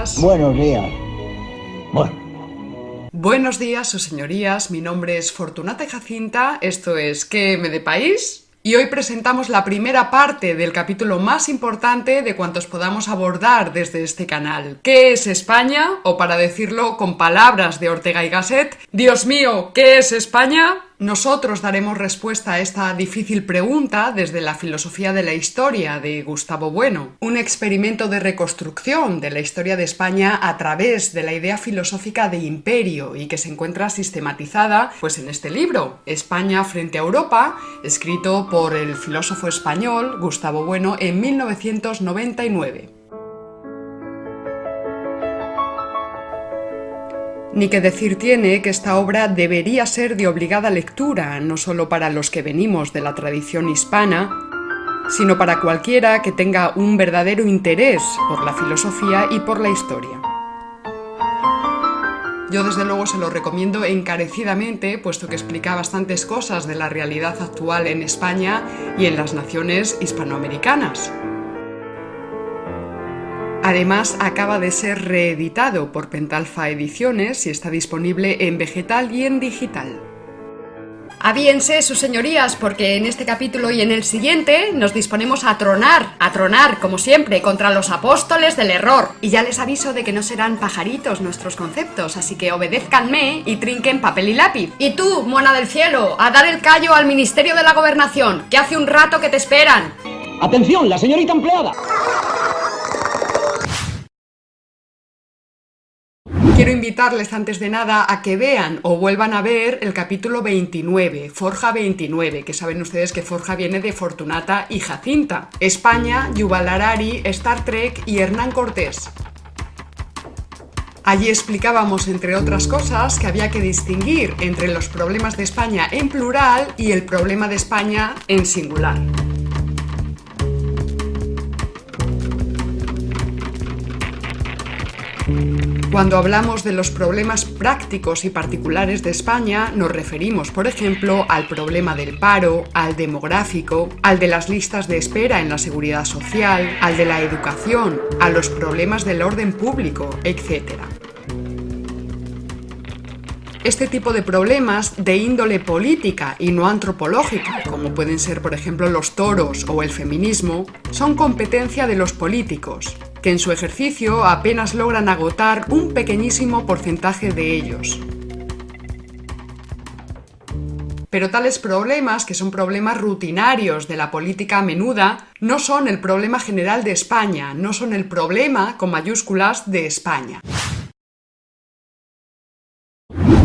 Buenos días. Buenos. Bueno, Buenos días, sus señorías. Mi nombre es Fortunata Jacinta. Esto es ¿Qué me de país? Y hoy presentamos la primera parte del capítulo más importante de cuantos podamos abordar desde este canal. ¿Qué es España? O para decirlo con palabras de Ortega y Gasset, Dios mío, ¿qué es España? Nosotros daremos respuesta a esta difícil pregunta desde la filosofía de la historia de Gustavo Bueno, un experimento de reconstrucción de la historia de España a través de la idea filosófica de imperio y que se encuentra sistematizada pues en este libro, España frente a Europa, escrito por el filósofo español Gustavo Bueno en 1999. Ni que decir tiene que esta obra debería ser de obligada lectura, no solo para los que venimos de la tradición hispana, sino para cualquiera que tenga un verdadero interés por la filosofía y por la historia. Yo desde luego se lo recomiendo encarecidamente, puesto que explica bastantes cosas de la realidad actual en España y en las naciones hispanoamericanas. Además, acaba de ser reeditado por Pentalfa Ediciones y está disponible en vegetal y en digital. Avíense, sus señorías, porque en este capítulo y en el siguiente nos disponemos a tronar, a tronar, como siempre, contra los apóstoles del error. Y ya les aviso de que no serán pajaritos nuestros conceptos, así que obedézcanme y trinquen papel y lápiz. Y tú, mona del cielo, a dar el callo al Ministerio de la Gobernación, que hace un rato que te esperan. atención, la señorita empleada. Quiero invitarles antes de nada a que vean o vuelvan a ver el capítulo 29, Forja 29, que saben ustedes que Forja viene de Fortunata y Jacinta. España, Yuval Harari, Star Trek y Hernán Cortés. Allí explicábamos, entre otras cosas, que había que distinguir entre los problemas de España en plural y el problema de España en singular. Cuando hablamos de los problemas prácticos y particulares de España, nos referimos, por ejemplo, al problema del paro, al demográfico, al de las listas de espera en la seguridad social, al de la educación, a los problemas del orden público, etc. Este tipo de problemas de índole política y no antropológica, como pueden ser por ejemplo los toros o el feminismo, son competencia de los políticos, que en su ejercicio apenas logran agotar un pequeñísimo porcentaje de ellos. Pero tales problemas, que son problemas rutinarios de la política menuda, no son el problema general de España, no son el problema con mayúsculas de España.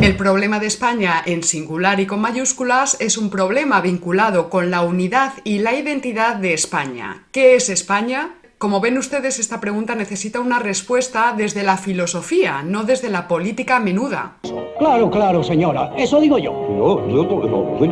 El problema de España en singular y con mayúsculas es un problema vinculado con la unidad y la identidad de España. ¿Qué es España? Como ven ustedes, esta pregunta necesita una respuesta desde la filosofía, no desde la política menuda. Claro, claro, señora. Eso digo yo. No, yo no.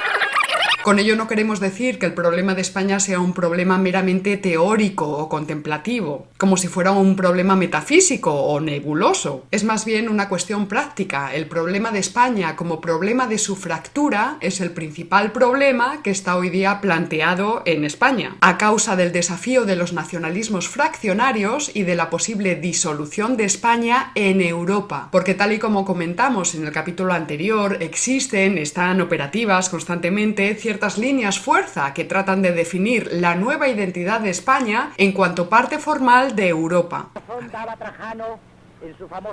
Con ello no queremos decir que el problema de España sea un problema meramente teórico o contemplativo, como si fuera un problema metafísico o nebuloso. Es más bien una cuestión práctica. El problema de España como problema de su fractura es el principal problema que está hoy día planteado en España, a causa del desafío de los nacionalismos fraccionarios y de la posible disolución de España en Europa. Porque tal y como comentamos en el capítulo anterior, existen, están operativas constantemente ciertas líneas fuerza que tratan de definir la nueva identidad de España en cuanto parte formal de Europa.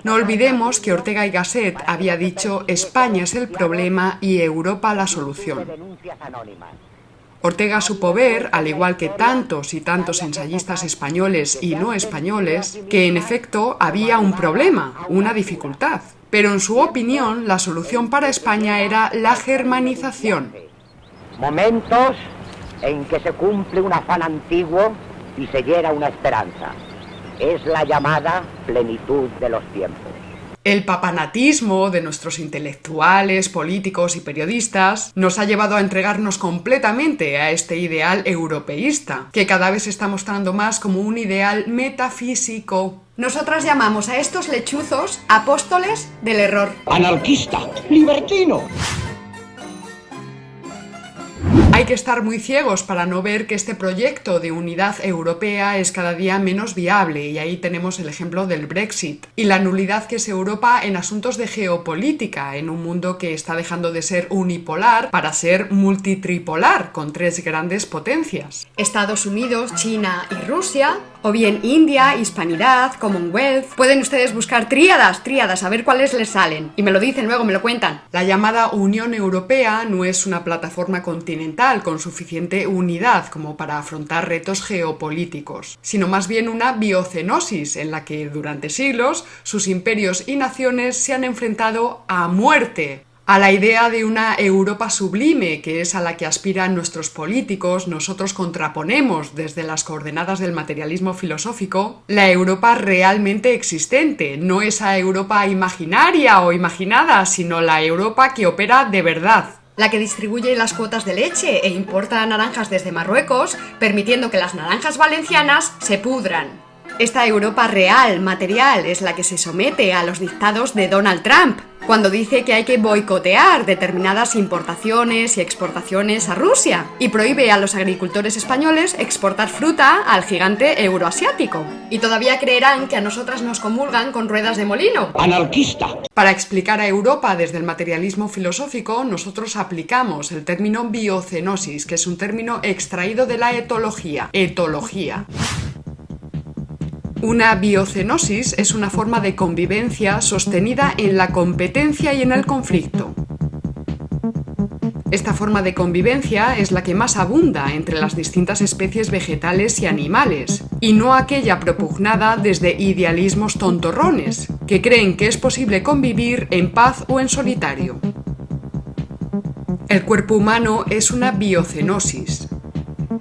No olvidemos que Ortega y Gasset había dicho España es el problema y Europa la solución. Ortega supo ver, al igual que tantos y tantos ensayistas españoles y no españoles, que en efecto había un problema, una dificultad. Pero en su opinión, la solución para España era la germanización. Momentos en que se cumple un afán antiguo y se hiera una esperanza. Es la llamada plenitud de los tiempos. El papanatismo de nuestros intelectuales, políticos y periodistas nos ha llevado a entregarnos completamente a este ideal europeísta, que cada vez se está mostrando más como un ideal metafísico. Nosotras llamamos a estos lechuzos apóstoles del error. Anarquista, libertino. you Hay que estar muy ciegos para no ver que este proyecto de unidad europea es cada día menos viable y ahí tenemos el ejemplo del Brexit y la nulidad que es Europa en asuntos de geopolítica en un mundo que está dejando de ser unipolar para ser multitripolar con tres grandes potencias. Estados Unidos, China y Rusia, o bien India, Hispanidad, Commonwealth. Pueden ustedes buscar tríadas, tríadas, a ver cuáles les salen. Y me lo dicen luego, me lo cuentan. La llamada Unión Europea no es una plataforma continental con suficiente unidad como para afrontar retos geopolíticos, sino más bien una biocenosis en la que durante siglos sus imperios y naciones se han enfrentado a muerte a la idea de una Europa sublime, que es a la que aspiran nuestros políticos, nosotros contraponemos desde las coordenadas del materialismo filosófico la Europa realmente existente, no esa Europa imaginaria o imaginada, sino la Europa que opera de verdad la que distribuye las cuotas de leche e importa naranjas desde Marruecos, permitiendo que las naranjas valencianas se pudran. Esta Europa real, material, es la que se somete a los dictados de Donald Trump, cuando dice que hay que boicotear determinadas importaciones y exportaciones a Rusia y prohíbe a los agricultores españoles exportar fruta al gigante euroasiático. Y todavía creerán que a nosotras nos comulgan con ruedas de molino. Anarquista. Para explicar a Europa desde el materialismo filosófico, nosotros aplicamos el término biocenosis, que es un término extraído de la etología. Etología. Una biocenosis es una forma de convivencia sostenida en la competencia y en el conflicto. Esta forma de convivencia es la que más abunda entre las distintas especies vegetales y animales, y no aquella propugnada desde idealismos tontorrones, que creen que es posible convivir en paz o en solitario. El cuerpo humano es una biocenosis.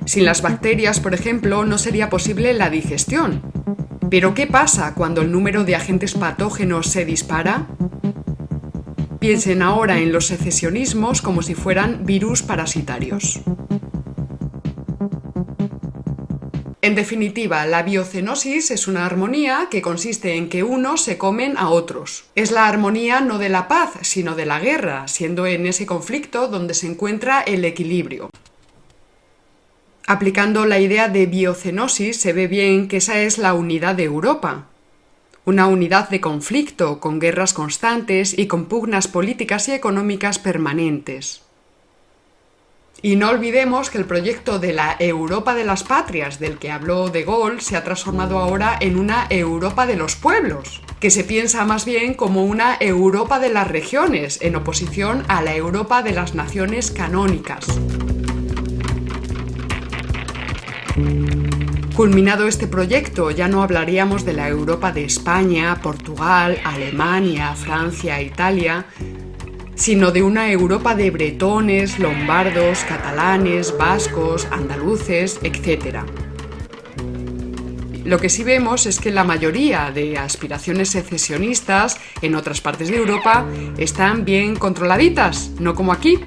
Sin las bacterias, por ejemplo, no sería posible la digestión, pero ¿qué pasa cuando el número de agentes patógenos se dispara? Piensen ahora en los secesionismos como si fueran virus parasitarios. En definitiva, la biocenosis es una armonía que consiste en que unos se comen a otros. Es la armonía no de la paz, sino de la guerra, siendo en ese conflicto donde se encuentra el equilibrio. Aplicando la idea de biocenosis se ve bien que esa es la unidad de Europa. Una unidad de conflicto, con guerras constantes y con pugnas políticas y económicas permanentes. Y no olvidemos que el proyecto de la Europa de las Patrias del que habló De Gaulle se ha transformado ahora en una Europa de los pueblos, que se piensa más bien como una Europa de las regiones, en oposición a la Europa de las naciones canónicas. Culminado este proyecto, ya no hablaríamos de la Europa de España, Portugal, Alemania, Francia, Italia, sino de una Europa de bretones, lombardos, catalanes, vascos, andaluces, etc. Lo que sí vemos es que la mayoría de aspiraciones secesionistas en otras partes de Europa están bien controladitas, no como aquí,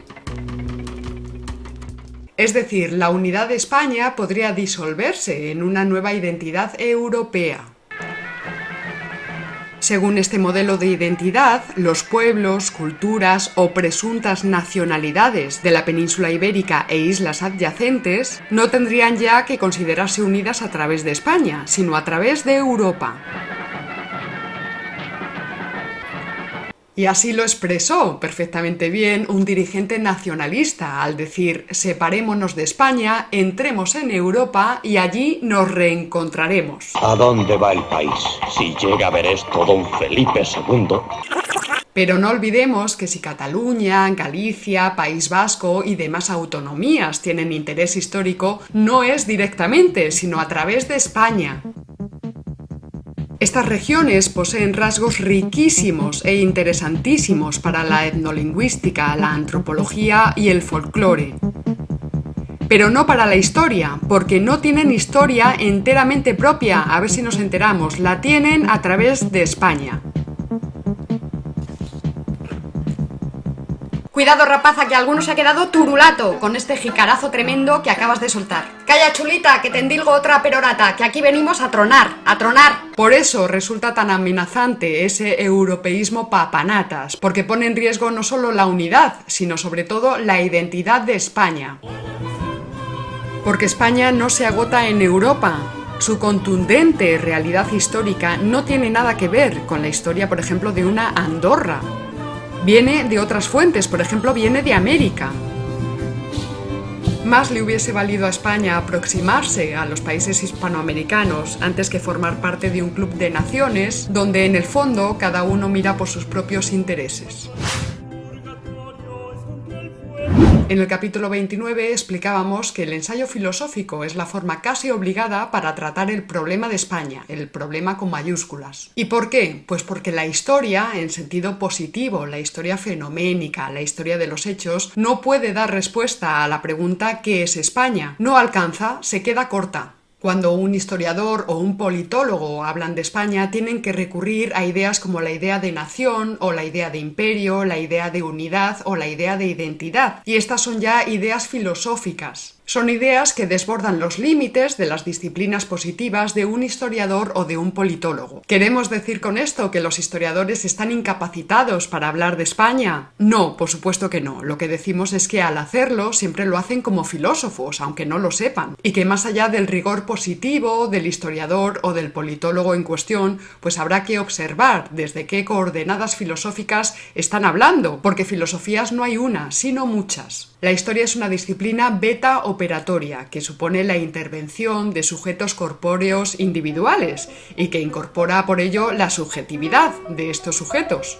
es decir, la unidad de España podría disolverse en una nueva identidad europea. Según este modelo de identidad, los pueblos, culturas o presuntas nacionalidades de la península ibérica e islas adyacentes no tendrían ya que considerarse unidas a través de España, sino a través de Europa. Y así lo expresó perfectamente bien un dirigente nacionalista al decir separémonos de España, entremos en Europa y allí nos reencontraremos. ¿A dónde va el país si llega a ver esto don Felipe II? Pero no olvidemos que si Cataluña, Galicia, País Vasco y demás autonomías tienen interés histórico, no es directamente, sino a través de España. Estas regiones poseen rasgos riquísimos e interesantísimos para la etnolingüística, la antropología y el folclore. Pero no para la historia, porque no tienen historia enteramente propia, a ver si nos enteramos, la tienen a través de España. Cuidado, rapaza, que alguno se ha quedado turulato con este jicarazo tremendo que acabas de soltar. Calla, chulita, que te endilgo otra perorata, que aquí venimos a tronar, a tronar. Por eso resulta tan amenazante ese europeísmo papanatas, porque pone en riesgo no solo la unidad, sino sobre todo la identidad de España. Porque España no se agota en Europa. Su contundente realidad histórica no tiene nada que ver con la historia, por ejemplo, de una Andorra. Viene de otras fuentes, por ejemplo, viene de América. Más le hubiese valido a España aproximarse a los países hispanoamericanos antes que formar parte de un club de naciones donde en el fondo cada uno mira por sus propios intereses. En el capítulo 29 explicábamos que el ensayo filosófico es la forma casi obligada para tratar el problema de España, el problema con mayúsculas. ¿Y por qué? Pues porque la historia, en sentido positivo, la historia fenoménica, la historia de los hechos, no puede dar respuesta a la pregunta ¿qué es España? No alcanza, se queda corta. Cuando un historiador o un politólogo hablan de España, tienen que recurrir a ideas como la idea de nación o la idea de imperio, la idea de unidad o la idea de identidad. Y estas son ya ideas filosóficas. Son ideas que desbordan los límites de las disciplinas positivas de un historiador o de un politólogo. ¿Queremos decir con esto que los historiadores están incapacitados para hablar de España? No, por supuesto que no. Lo que decimos es que al hacerlo siempre lo hacen como filósofos, aunque no lo sepan. Y que más allá del rigor positivo del historiador o del politólogo en cuestión, pues habrá que observar desde qué coordenadas filosóficas están hablando, porque filosofías no hay una, sino muchas. La historia es una disciplina beta operatoria que supone la intervención de sujetos corpóreos individuales y que incorpora por ello la subjetividad de estos sujetos.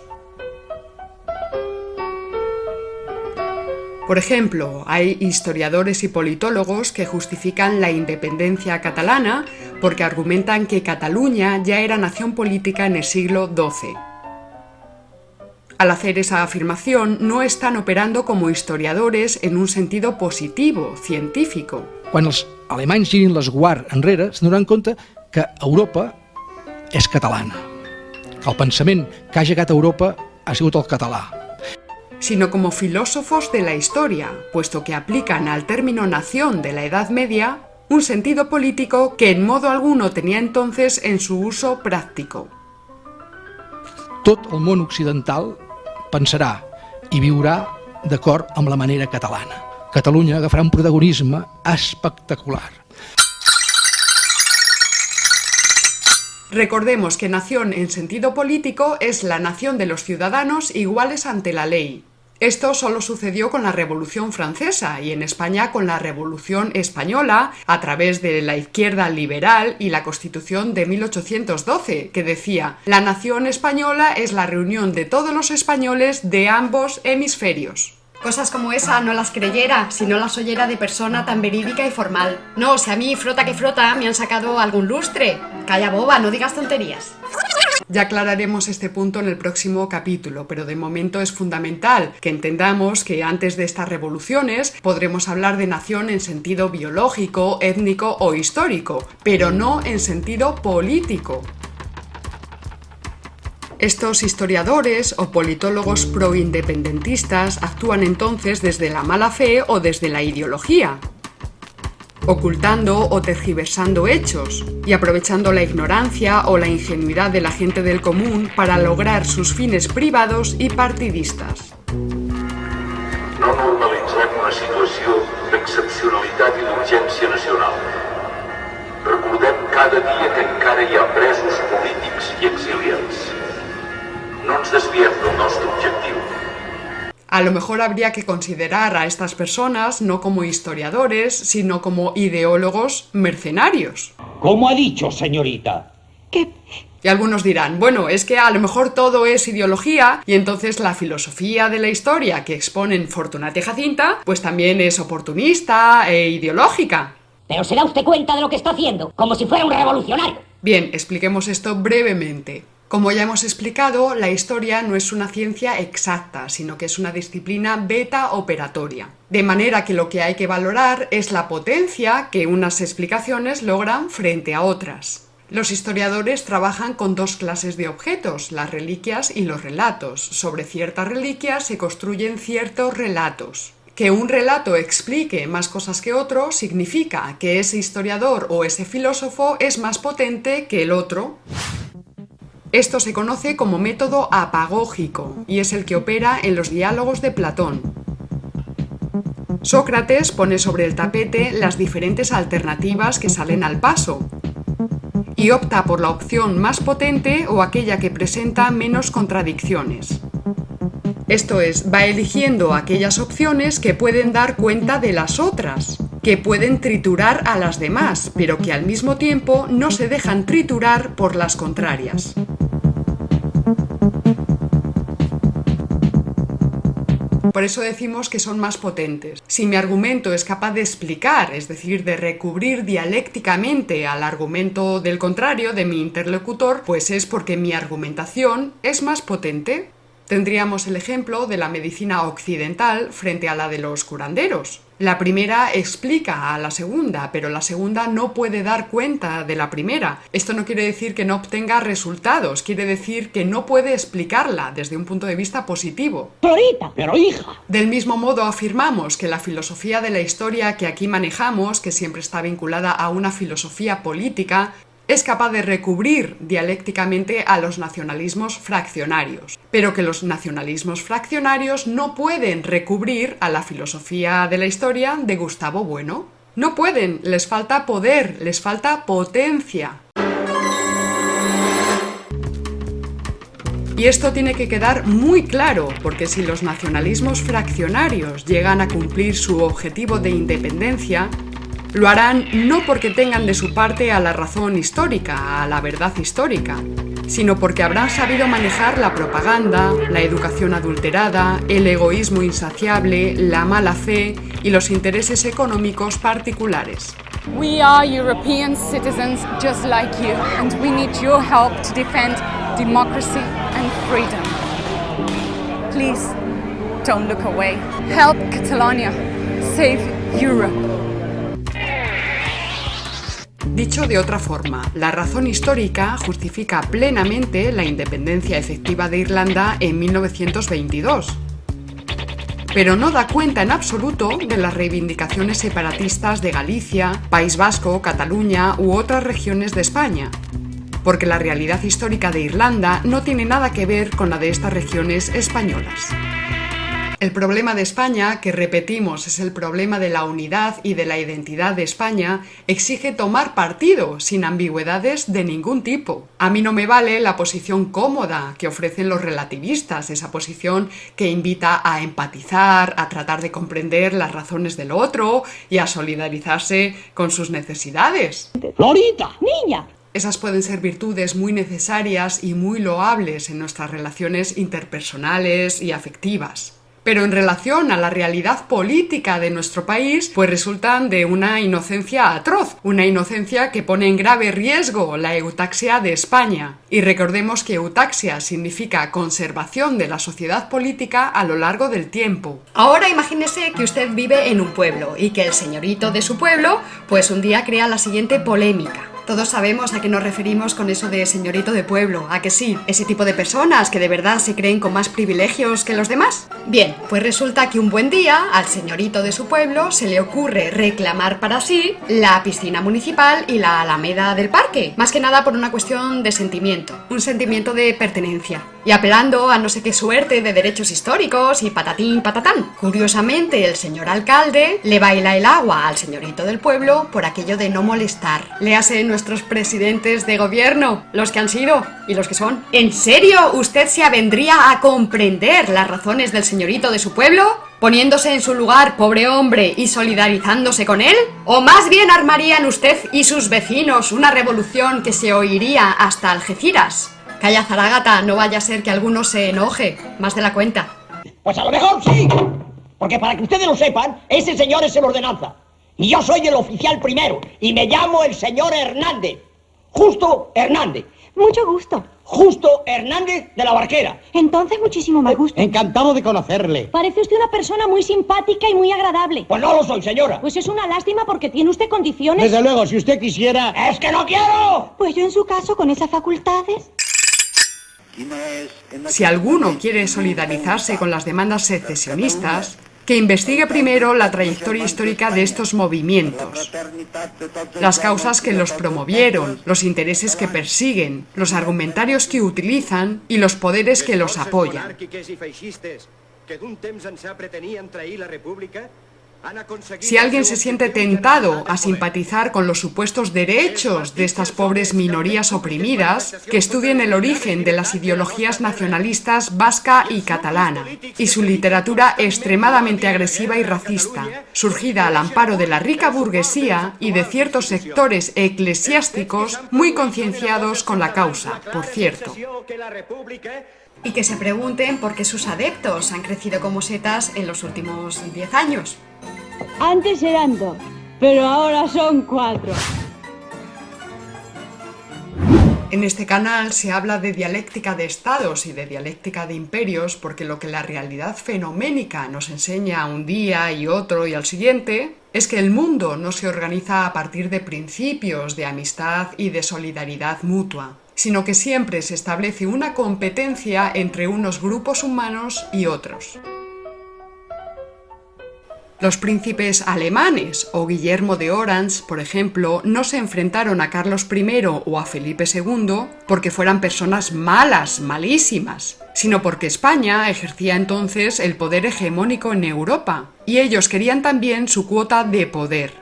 Por ejemplo, hay historiadores y politólogos que justifican la independencia catalana porque argumentan que Cataluña ya era nación política en el siglo XII. Al hacer esa afirmación, no están operando como historiadores en un sentido positivo, científico. Quan els alemanys girin l'esguard enrere, s'adonaran compte que Europa és catalana. Que el pensament que ha llegat a Europa ha sigut el català. sino como filósofos de la historia, puesto que aplican al término nación de la Edad Media un sentido político que en modo alguno tenía entonces en su uso práctico. Tot el món occidental pensarà i viurà d'acord amb la manera catalana. Catalunya agafarà un protagonisme espectacular. Recordemos que nación en sentido político es la nación de los ciudadanos iguales ante la ley. Esto solo sucedió con la Revolución Francesa y en España con la Revolución Española a través de la izquierda liberal y la Constitución de 1812, que decía La nación española es la reunión de todos los españoles de ambos hemisferios. Cosas como esa no las creyera si no las oyera de persona tan verídica y formal. No, si a mí frota que frota me han sacado algún lustre. Calla boba, no digas tonterías. Ya aclararemos este punto en el próximo capítulo, pero de momento es fundamental que entendamos que antes de estas revoluciones podremos hablar de nación en sentido biológico, étnico o histórico, pero no en sentido político. Estos historiadores o politólogos proindependentistas actúan entonces desde la mala fe o desde la ideología, ocultando o tergiversando hechos y aprovechando la ignorancia o la ingenuidad de la gente del común para lograr sus fines privados y partidistas. No normalitzem una situació d'excepcionalitat i d'urgència nacional. Recordem cada dia que encara hi ha presos polítics i exiliats. No ens desviem del nostre objectiu. A lo mejor habría que considerar a estas personas no como historiadores, sino como ideólogos mercenarios. ¿Cómo ha dicho, señorita? Y algunos dirán, bueno, es que a lo mejor todo es ideología y entonces la filosofía de la historia que exponen Fortunata y Jacinta, pues también es oportunista e ideológica. Pero se da usted cuenta de lo que está haciendo, como si fuera un revolucionario. Bien, expliquemos esto brevemente. Como ya hemos explicado, la historia no es una ciencia exacta, sino que es una disciplina beta operatoria. De manera que lo que hay que valorar es la potencia que unas explicaciones logran frente a otras. Los historiadores trabajan con dos clases de objetos, las reliquias y los relatos. Sobre ciertas reliquias se construyen ciertos relatos. Que un relato explique más cosas que otro significa que ese historiador o ese filósofo es más potente que el otro. Esto se conoce como método apagógico y es el que opera en los diálogos de Platón. Sócrates pone sobre el tapete las diferentes alternativas que salen al paso y opta por la opción más potente o aquella que presenta menos contradicciones. Esto es, va eligiendo aquellas opciones que pueden dar cuenta de las otras, que pueden triturar a las demás, pero que al mismo tiempo no se dejan triturar por las contrarias. Por eso decimos que son más potentes. Si mi argumento es capaz de explicar, es decir, de recubrir dialécticamente al argumento del contrario de mi interlocutor, pues es porque mi argumentación es más potente. Tendríamos el ejemplo de la medicina occidental frente a la de los curanderos. La primera explica a la segunda, pero la segunda no puede dar cuenta de la primera. Esto no quiere decir que no obtenga resultados, quiere decir que no puede explicarla desde un punto de vista positivo. Florita, pero hija. Del mismo modo afirmamos que la filosofía de la historia que aquí manejamos, que siempre está vinculada a una filosofía política, es capaz de recubrir dialécticamente a los nacionalismos fraccionarios, pero que los nacionalismos fraccionarios no pueden recubrir a la filosofía de la historia de Gustavo Bueno. No pueden, les falta poder, les falta potencia. Y esto tiene que quedar muy claro, porque si los nacionalismos fraccionarios llegan a cumplir su objetivo de independencia, lo harán no porque tengan de su parte a la razón histórica, a la verdad histórica, sino porque habrán sabido manejar la propaganda, la educación adulterada, el egoísmo insaciable, la mala fe y los intereses económicos particulares. We are European citizens just like you, and we need your help to defend democracy and freedom. Please, don't look away. Help Catalonia. Save Europe. Dicho de otra forma, la razón histórica justifica plenamente la independencia efectiva de Irlanda en 1922, pero no da cuenta en absoluto de las reivindicaciones separatistas de Galicia, País Vasco, Cataluña u otras regiones de España, porque la realidad histórica de Irlanda no tiene nada que ver con la de estas regiones españolas. El problema de España, que repetimos es el problema de la unidad y de la identidad de España, exige tomar partido, sin ambigüedades de ningún tipo. A mí no me vale la posición cómoda que ofrecen los relativistas, esa posición que invita a empatizar, a tratar de comprender las razones del otro y a solidarizarse con sus necesidades. Florita, niña. Esas pueden ser virtudes muy necesarias y muy loables en nuestras relaciones interpersonales y afectivas pero en relación a la realidad política de nuestro país, pues resultan de una inocencia atroz, una inocencia que pone en grave riesgo la eutaxia de España. Y recordemos que eutaxia significa conservación de la sociedad política a lo largo del tiempo. Ahora imagínese que usted vive en un pueblo y que el señorito de su pueblo, pues un día crea la siguiente polémica. Todos sabemos a qué nos referimos con eso de señorito de pueblo, a que sí, ese tipo de personas que de verdad se creen con más privilegios que los demás. Bien, pues resulta que un buen día al señorito de su pueblo se le ocurre reclamar para sí la piscina municipal y la alameda del parque, más que nada por una cuestión de sentimiento, un sentimiento de pertenencia, y apelando a no sé qué suerte de derechos históricos y patatín patatán. Curiosamente, el señor alcalde le baila el agua al señorito del pueblo por aquello de no molestar. Le hace nuestros presidentes de gobierno, los que han sido y los que son. ¿En serio usted se avendría a comprender las razones del señorito de su pueblo? poniéndose en su lugar, pobre hombre, y solidarizándose con él? ¿O más bien armarían usted y sus vecinos una revolución que se oiría hasta Algeciras? Calla, Zaragata, no vaya a ser que alguno se enoje, más de la cuenta. Pues a lo mejor sí. Porque para que ustedes lo sepan, ese señor es el ordenanza. Y yo soy el oficial primero. Y me llamo el señor Hernández. Justo Hernández. Mucho gusto. Justo Hernández de la Barquera. Entonces muchísimo más gusto. Encantado de conocerle. Parece usted una persona muy simpática y muy agradable. Pues no lo soy, señora. Pues es una lástima porque tiene usted condiciones. Desde luego, si usted quisiera... ¡Es que no quiero! Pues yo en su caso, con esas facultades... Si alguno quiere solidarizarse con las demandas secesionistas, que investigue primero la trayectoria histórica de estos movimientos, las causas que los promovieron, los intereses que persiguen, los argumentarios que utilizan y los poderes que los apoyan. Si alguien se siente tentado a simpatizar con los supuestos derechos de estas pobres minorías oprimidas, que estudien el origen de las ideologías nacionalistas vasca y catalana y su literatura extremadamente agresiva y racista, surgida al amparo de la rica burguesía y de ciertos sectores eclesiásticos muy concienciados con la causa, por cierto. Y que se pregunten por qué sus adeptos han crecido como setas en los últimos 10 años. Antes eran dos, pero ahora son cuatro. En este canal se habla de dialéctica de estados y de dialéctica de imperios porque lo que la realidad fenoménica nos enseña un día y otro y al siguiente es que el mundo no se organiza a partir de principios de amistad y de solidaridad mutua, sino que siempre se establece una competencia entre unos grupos humanos y otros. Los príncipes alemanes o Guillermo de Orange, por ejemplo, no se enfrentaron a Carlos I o a Felipe II porque fueran personas malas, malísimas, sino porque España ejercía entonces el poder hegemónico en Europa y ellos querían también su cuota de poder.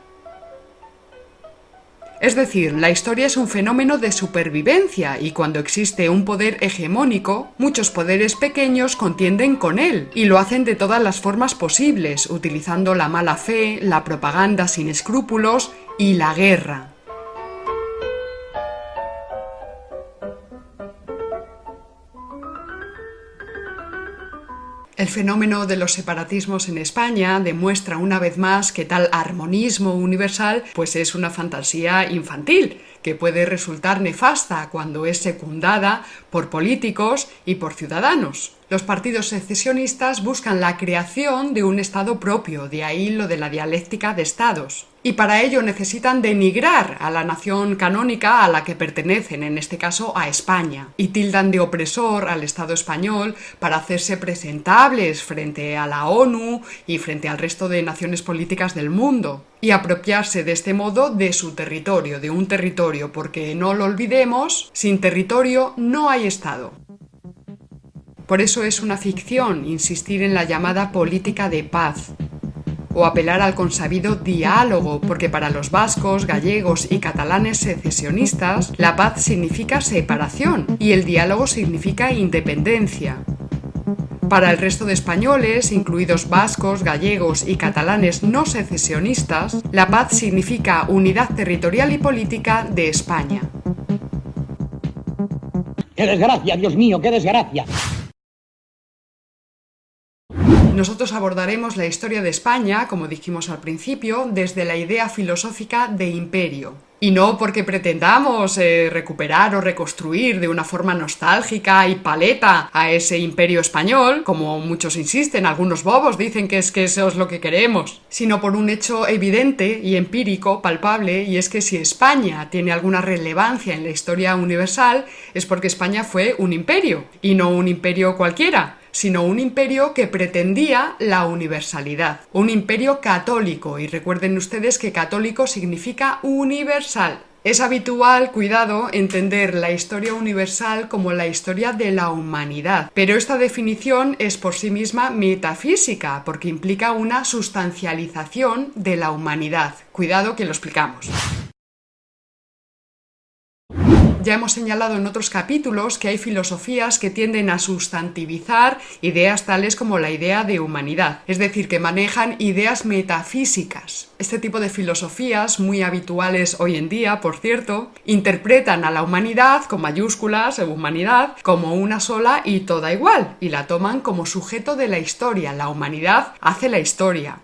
Es decir, la historia es un fenómeno de supervivencia y cuando existe un poder hegemónico, muchos poderes pequeños contienden con él y lo hacen de todas las formas posibles, utilizando la mala fe, la propaganda sin escrúpulos y la guerra. El fenómeno de los separatismos en España demuestra una vez más que tal armonismo universal pues es una fantasía infantil que puede resultar nefasta cuando es secundada por políticos y por ciudadanos. Los partidos secesionistas buscan la creación de un Estado propio, de ahí lo de la dialéctica de Estados. Y para ello necesitan denigrar a la nación canónica a la que pertenecen, en este caso a España, y tildan de opresor al Estado español para hacerse presentables frente a la ONU y frente al resto de naciones políticas del mundo, y apropiarse de este modo de su territorio, de un territorio, porque no lo olvidemos, sin territorio no hay Estado. Por eso es una ficción insistir en la llamada política de paz o apelar al consabido diálogo, porque para los vascos, gallegos y catalanes secesionistas, la paz significa separación y el diálogo significa independencia. Para el resto de españoles, incluidos vascos, gallegos y catalanes no secesionistas, la paz significa unidad territorial y política de España. ¡Qué desgracia, Dios mío, qué desgracia! Nosotros abordaremos la historia de España, como dijimos al principio, desde la idea filosófica de imperio. Y no porque pretendamos eh, recuperar o reconstruir de una forma nostálgica y paleta a ese imperio español, como muchos insisten, algunos bobos dicen que es que eso es lo que queremos, sino por un hecho evidente y empírico, palpable, y es que si España tiene alguna relevancia en la historia universal, es porque España fue un imperio, y no un imperio cualquiera, sino un imperio que pretendía la universalidad, un imperio católico, y recuerden ustedes que católico significa universal. Es habitual, cuidado, entender la historia universal como la historia de la humanidad, pero esta definición es por sí misma metafísica, porque implica una sustancialización de la humanidad. Cuidado que lo explicamos. Ya hemos señalado en otros capítulos que hay filosofías que tienden a sustantivizar ideas tales como la idea de humanidad, es decir, que manejan ideas metafísicas. Este tipo de filosofías, muy habituales hoy en día, por cierto, interpretan a la humanidad con mayúsculas, humanidad, como una sola y toda igual, y la toman como sujeto de la historia. La humanidad hace la historia.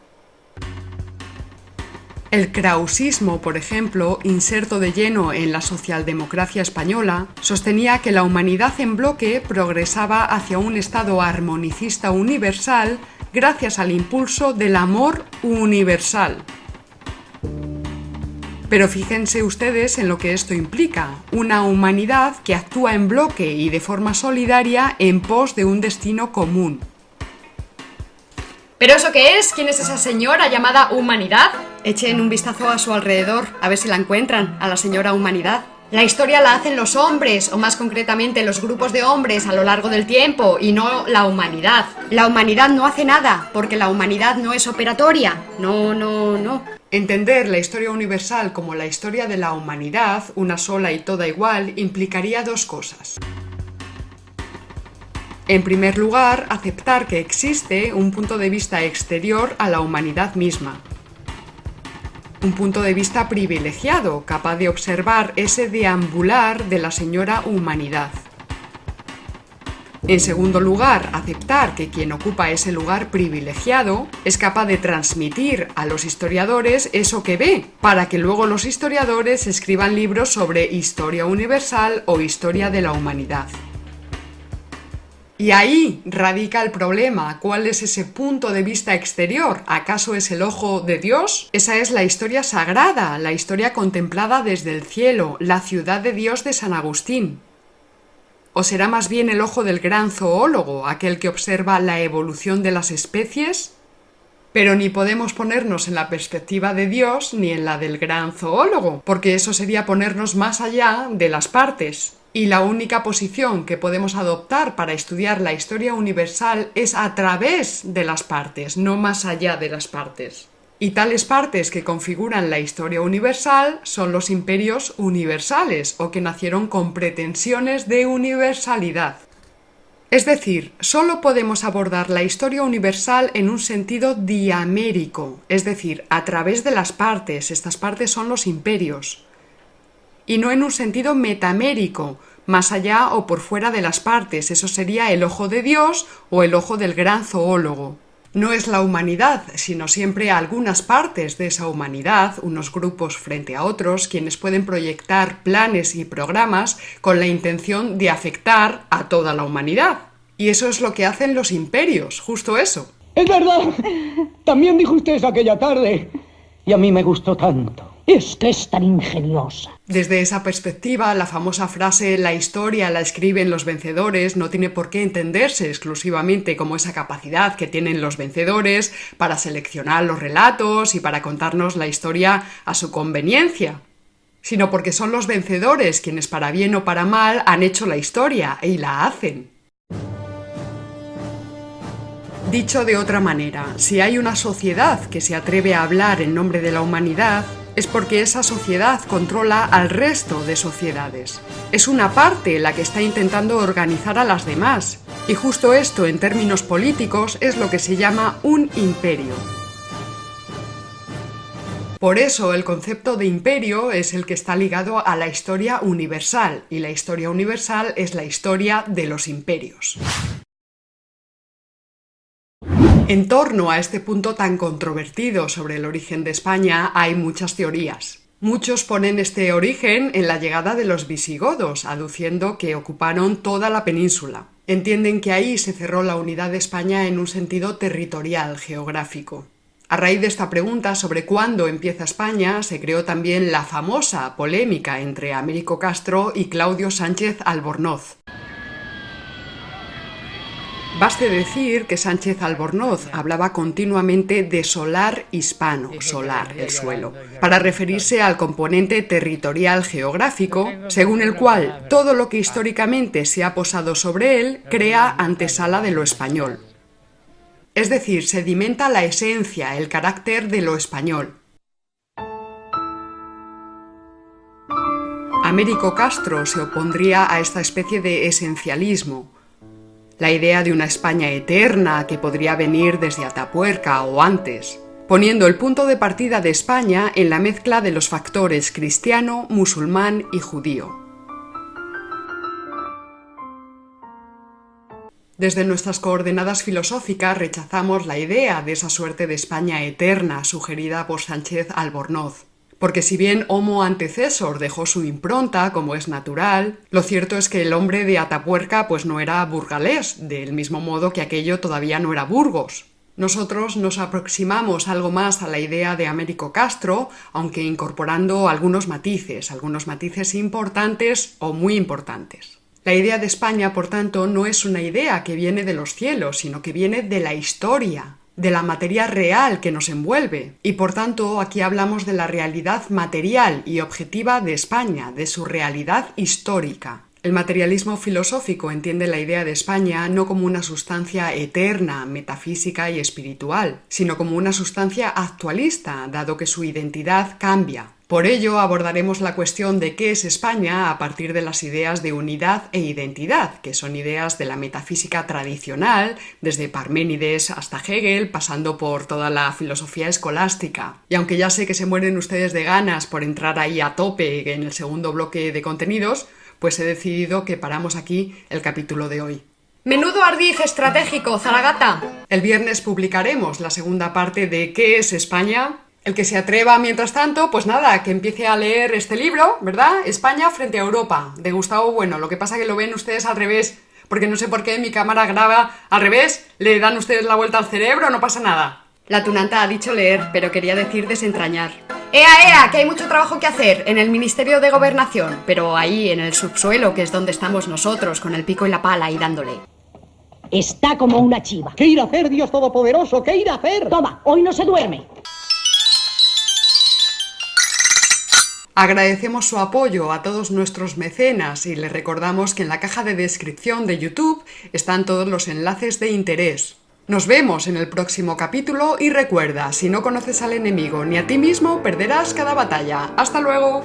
El krausismo, por ejemplo, inserto de lleno en la socialdemocracia española, sostenía que la humanidad en bloque progresaba hacia un estado armonicista universal gracias al impulso del amor universal. Pero fíjense ustedes en lo que esto implica, una humanidad que actúa en bloque y de forma solidaria en pos de un destino común. ¿Pero eso qué es? ¿Quién es esa señora llamada Humanidad? Echen un vistazo a su alrededor, a ver si la encuentran, a la señora Humanidad. La historia la hacen los hombres, o más concretamente los grupos de hombres a lo largo del tiempo, y no la humanidad. La humanidad no hace nada, porque la humanidad no es operatoria. No, no, no. Entender la historia universal como la historia de la humanidad, una sola y toda igual, implicaría dos cosas. En primer lugar, aceptar que existe un punto de vista exterior a la humanidad misma. Un punto de vista privilegiado, capaz de observar ese deambular de la señora humanidad. En segundo lugar, aceptar que quien ocupa ese lugar privilegiado es capaz de transmitir a los historiadores eso que ve, para que luego los historiadores escriban libros sobre historia universal o historia de la humanidad. Y ahí radica el problema. ¿Cuál es ese punto de vista exterior? ¿Acaso es el ojo de Dios? Esa es la historia sagrada, la historia contemplada desde el cielo, la ciudad de Dios de San Agustín. ¿O será más bien el ojo del gran zoólogo, aquel que observa la evolución de las especies? Pero ni podemos ponernos en la perspectiva de Dios ni en la del gran zoólogo, porque eso sería ponernos más allá de las partes y la única posición que podemos adoptar para estudiar la historia universal es a través de las partes, no más allá de las partes. Y tales partes que configuran la historia universal son los imperios universales o que nacieron con pretensiones de universalidad. Es decir, solo podemos abordar la historia universal en un sentido diamérico, es decir, a través de las partes, estas partes son los imperios y no en un sentido metamérico, más allá o por fuera de las partes, eso sería el ojo de Dios o el ojo del gran zoólogo. No es la humanidad, sino siempre algunas partes de esa humanidad, unos grupos frente a otros, quienes pueden proyectar planes y programas con la intención de afectar a toda la humanidad. Y eso es lo que hacen los imperios, justo eso. Es verdad. También dijo usted aquella tarde. Y a mí me gustó tanto. Es es tan ingeniosa. Desde esa perspectiva, la famosa frase la historia la escriben los vencedores no tiene por qué entenderse exclusivamente como esa capacidad que tienen los vencedores para seleccionar los relatos y para contarnos la historia a su conveniencia, sino porque son los vencedores quienes para bien o para mal han hecho la historia y la hacen. Dicho de otra manera, si hay una sociedad que se atreve a hablar en nombre de la humanidad, es porque esa sociedad controla al resto de sociedades. Es una parte la que está intentando organizar a las demás. Y justo esto, en términos políticos, es lo que se llama un imperio. Por eso el concepto de imperio es el que está ligado a la historia universal, y la historia universal es la historia de los imperios. En torno a este punto tan controvertido sobre el origen de España hay muchas teorías. Muchos ponen este origen en la llegada de los visigodos, aduciendo que ocuparon toda la península. Entienden que ahí se cerró la unidad de España en un sentido territorial, geográfico. A raíz de esta pregunta sobre cuándo empieza España, se creó también la famosa polémica entre Américo Castro y Claudio Sánchez Albornoz. Baste decir que Sánchez Albornoz hablaba continuamente de solar hispano, solar, el suelo, para referirse al componente territorial geográfico, según el cual todo lo que históricamente se ha posado sobre él crea antesala de lo español. Es decir, sedimenta la esencia, el carácter de lo español. Américo Castro se opondría a esta especie de esencialismo, la idea de una España eterna que podría venir desde Atapuerca o antes, poniendo el punto de partida de España en la mezcla de los factores cristiano, musulmán y judío. Desde nuestras coordenadas filosóficas rechazamos la idea de esa suerte de España eterna sugerida por Sánchez Albornoz. Porque si bien Homo antecesor dejó su impronta, como es natural, lo cierto es que el hombre de Atapuerca pues no era burgalés, del mismo modo que aquello todavía no era Burgos. Nosotros nos aproximamos algo más a la idea de Américo Castro, aunque incorporando algunos matices, algunos matices importantes o muy importantes. La idea de España, por tanto, no es una idea que viene de los cielos, sino que viene de la historia, de la materia real que nos envuelve. Y por tanto, aquí hablamos de la realidad material y objetiva de España, de su realidad histórica. El materialismo filosófico entiende la idea de España no como una sustancia eterna, metafísica y espiritual, sino como una sustancia actualista, dado que su identidad cambia. Por ello abordaremos la cuestión de qué es España a partir de las ideas de unidad e identidad, que son ideas de la metafísica tradicional, desde Parménides hasta Hegel, pasando por toda la filosofía escolástica. Y aunque ya sé que se mueren ustedes de ganas por entrar ahí a tope en el segundo bloque de contenidos, pues he decidido que paramos aquí el capítulo de hoy. Menudo ardiz estratégico, Zaragata. El viernes publicaremos la segunda parte de ¿Qué es España? El que se atreva, mientras tanto, pues nada, que empiece a leer este libro, ¿verdad? España frente a Europa, de Gustavo Bueno. Lo que pasa que lo ven ustedes al revés, porque no sé por qué mi cámara graba al revés, le dan ustedes la vuelta al cerebro, no pasa nada. La tunanta ha dicho leer, pero quería decir desentrañar. ¡Ea, ea! Que hay mucho trabajo que hacer en el Ministerio de Gobernación, pero ahí, en el subsuelo, que es donde estamos nosotros, con el pico y la pala y dándole. Está como una chiva. ¿Qué ir a hacer, Dios Todopoderoso? ¿Qué ir a hacer? Toma, hoy no se duerme. Agradecemos su apoyo a todos nuestros mecenas y les recordamos que en la caja de descripción de YouTube están todos los enlaces de interés. Nos vemos en el próximo capítulo y recuerda, si no conoces al enemigo ni a ti mismo, perderás cada batalla. ¡Hasta luego!